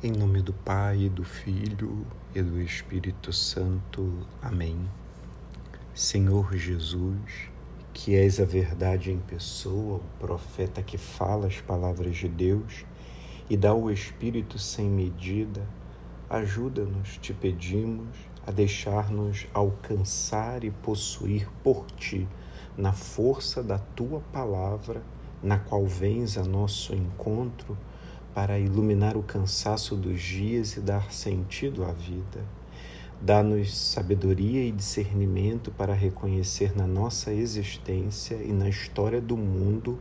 Em nome do Pai, do Filho e do Espírito Santo. Amém. Senhor Jesus, que és a verdade em pessoa, o profeta que fala as palavras de Deus e dá o Espírito sem medida, ajuda-nos, te pedimos, a deixar-nos alcançar e possuir por ti, na força da tua palavra, na qual vens a nosso encontro para iluminar o cansaço dos dias e dar sentido à vida. Dá-nos sabedoria e discernimento para reconhecer na nossa existência e na história do mundo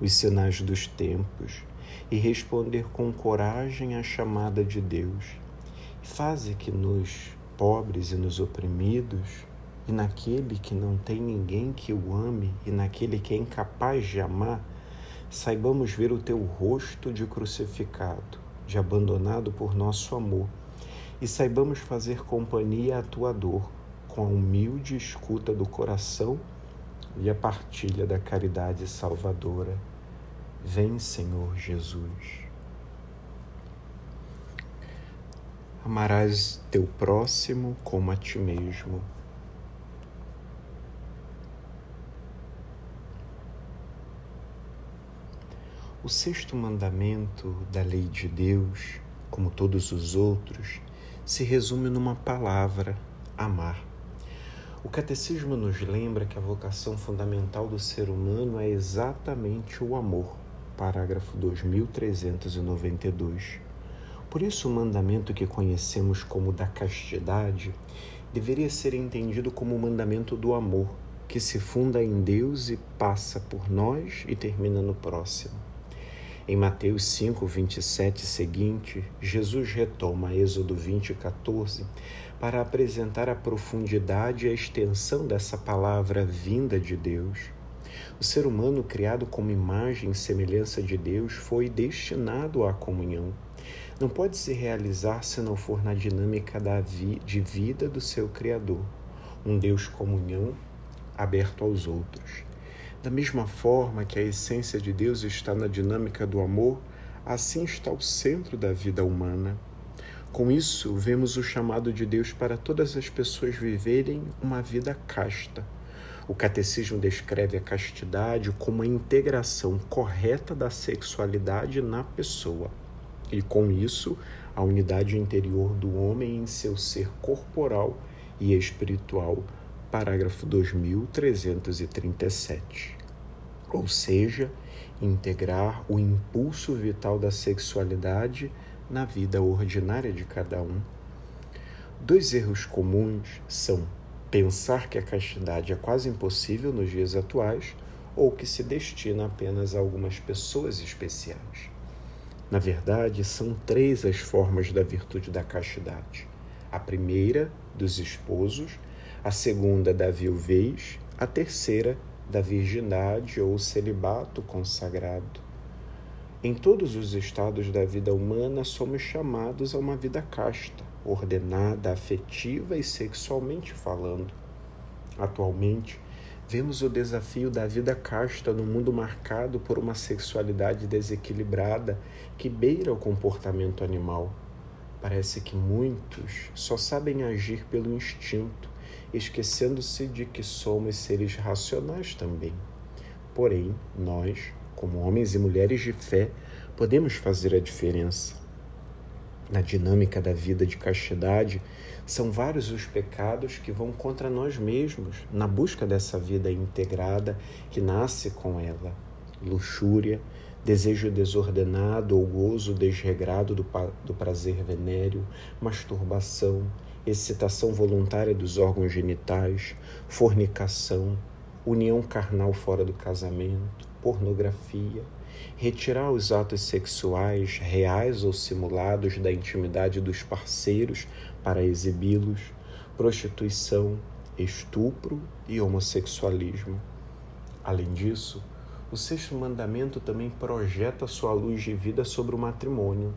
os sinais dos tempos e responder com coragem à chamada de Deus. Faze que nos pobres e nos oprimidos, e naquele que não tem ninguém que o ame, e naquele que é incapaz de amar, saibamos ver o teu rosto de crucificado, de abandonado por nosso amor, e saibamos fazer companhia à tua dor com a humilde escuta do coração e a partilha da caridade salvadora. Vem, Senhor Jesus. Amarás teu próximo como a ti mesmo. O sexto mandamento da lei de Deus, como todos os outros, se resume numa palavra: amar. O catecismo nos lembra que a vocação fundamental do ser humano é exatamente o amor. Parágrafo 2392. Por isso, o mandamento que conhecemos como da castidade deveria ser entendido como o mandamento do amor, que se funda em Deus e passa por nós e termina no próximo. Em Mateus 5, 27 e seguinte, Jesus retoma Êxodo 20, 14 para apresentar a profundidade e a extensão dessa palavra vinda de Deus. O ser humano, criado como imagem e semelhança de Deus, foi destinado à comunhão. Não pode se realizar se não for na dinâmica da vi de vida do seu Criador, um Deus comunhão aberto aos outros. Da mesma forma que a essência de Deus está na dinâmica do amor, assim está o centro da vida humana. Com isso, vemos o chamado de Deus para todas as pessoas viverem uma vida casta. O catecismo descreve a castidade como a integração correta da sexualidade na pessoa, e com isso, a unidade interior do homem em seu ser corporal e espiritual. Parágrafo 2337 ou seja, integrar o impulso vital da sexualidade na vida ordinária de cada um. Dois erros comuns são pensar que a castidade é quase impossível nos dias atuais ou que se destina apenas a algumas pessoas especiais. Na verdade, são três as formas da virtude da castidade: a primeira, dos esposos, a segunda, da viuvez, a terceira, da virgindade ou celibato consagrado. Em todos os estados da vida humana, somos chamados a uma vida casta, ordenada, afetiva e sexualmente falando. Atualmente, vemos o desafio da vida casta no mundo marcado por uma sexualidade desequilibrada que beira o comportamento animal. Parece que muitos só sabem agir pelo instinto esquecendo-se de que somos seres racionais também. Porém, nós, como homens e mulheres de fé, podemos fazer a diferença. Na dinâmica da vida de castidade, são vários os pecados que vão contra nós mesmos na busca dessa vida integrada que nasce com ela. Luxúria, desejo desordenado ou gozo desregrado do, do prazer venéreo, masturbação, excitação voluntária dos órgãos genitais, fornicação, união carnal fora do casamento, pornografia, retirar os atos sexuais reais ou simulados da intimidade dos parceiros para exibi-los, prostituição, estupro e homossexualismo. Além disso, o sexto mandamento também projeta sua luz de vida sobre o matrimônio,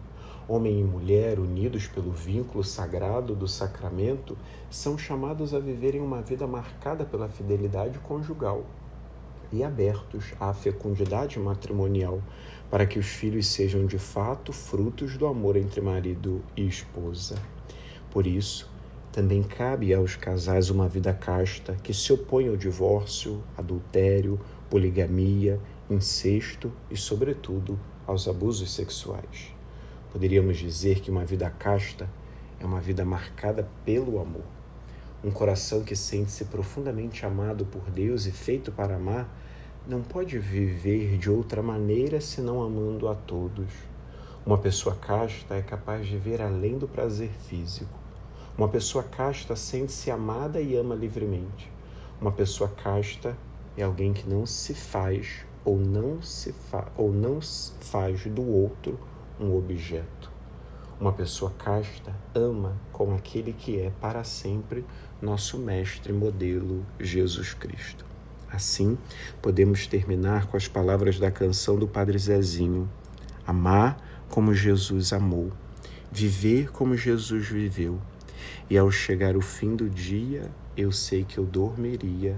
Homem e mulher, unidos pelo vínculo sagrado do sacramento, são chamados a viverem uma vida marcada pela fidelidade conjugal. e abertos à fecundidade matrimonial, para que os filhos sejam de fato frutos do amor entre marido e esposa. Por isso, também cabe aos casais uma vida casta que se opõe ao divórcio, adultério, poligamia, incesto e, sobretudo, aos abusos sexuais. Poderíamos dizer que uma vida casta é uma vida marcada pelo amor. Um coração que sente-se profundamente amado por Deus e feito para amar não pode viver de outra maneira senão amando a todos. Uma pessoa casta é capaz de ver além do prazer físico. Uma pessoa casta sente-se amada e ama livremente. Uma pessoa casta é alguém que não se faz ou não se fa ou não faz do outro um objeto. Uma pessoa casta ama com aquele que é para sempre nosso mestre modelo Jesus Cristo. Assim, podemos terminar com as palavras da canção do Padre Zezinho: Amar como Jesus amou, viver como Jesus viveu, e ao chegar o fim do dia, eu sei que eu dormiria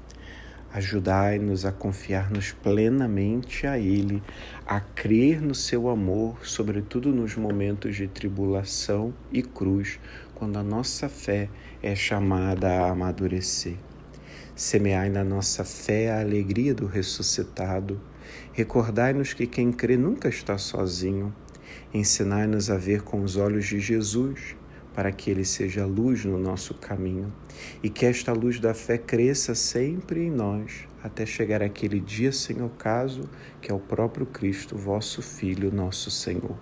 Ajudai-nos a confiar-nos plenamente a Ele, a crer no seu amor, sobretudo nos momentos de tribulação e cruz, quando a nossa fé é chamada a amadurecer. Semeai na nossa fé a alegria do ressuscitado. Recordai-nos que quem crê nunca está sozinho. Ensinai-nos a ver com os olhos de Jesus, para que ele seja luz no nosso caminho e que esta luz da fé cresça sempre em nós, até chegar aquele dia sem ocaso, que é o próprio Cristo, vosso Filho, nosso Senhor.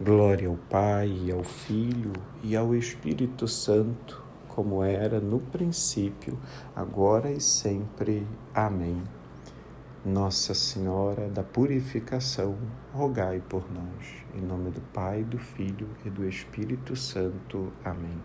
Glória ao Pai, ao Filho e ao Espírito Santo, como era no princípio, agora e sempre. Amém. Nossa Senhora da Purificação, rogai por nós. Em nome do Pai, do Filho e do Espírito Santo. Amém.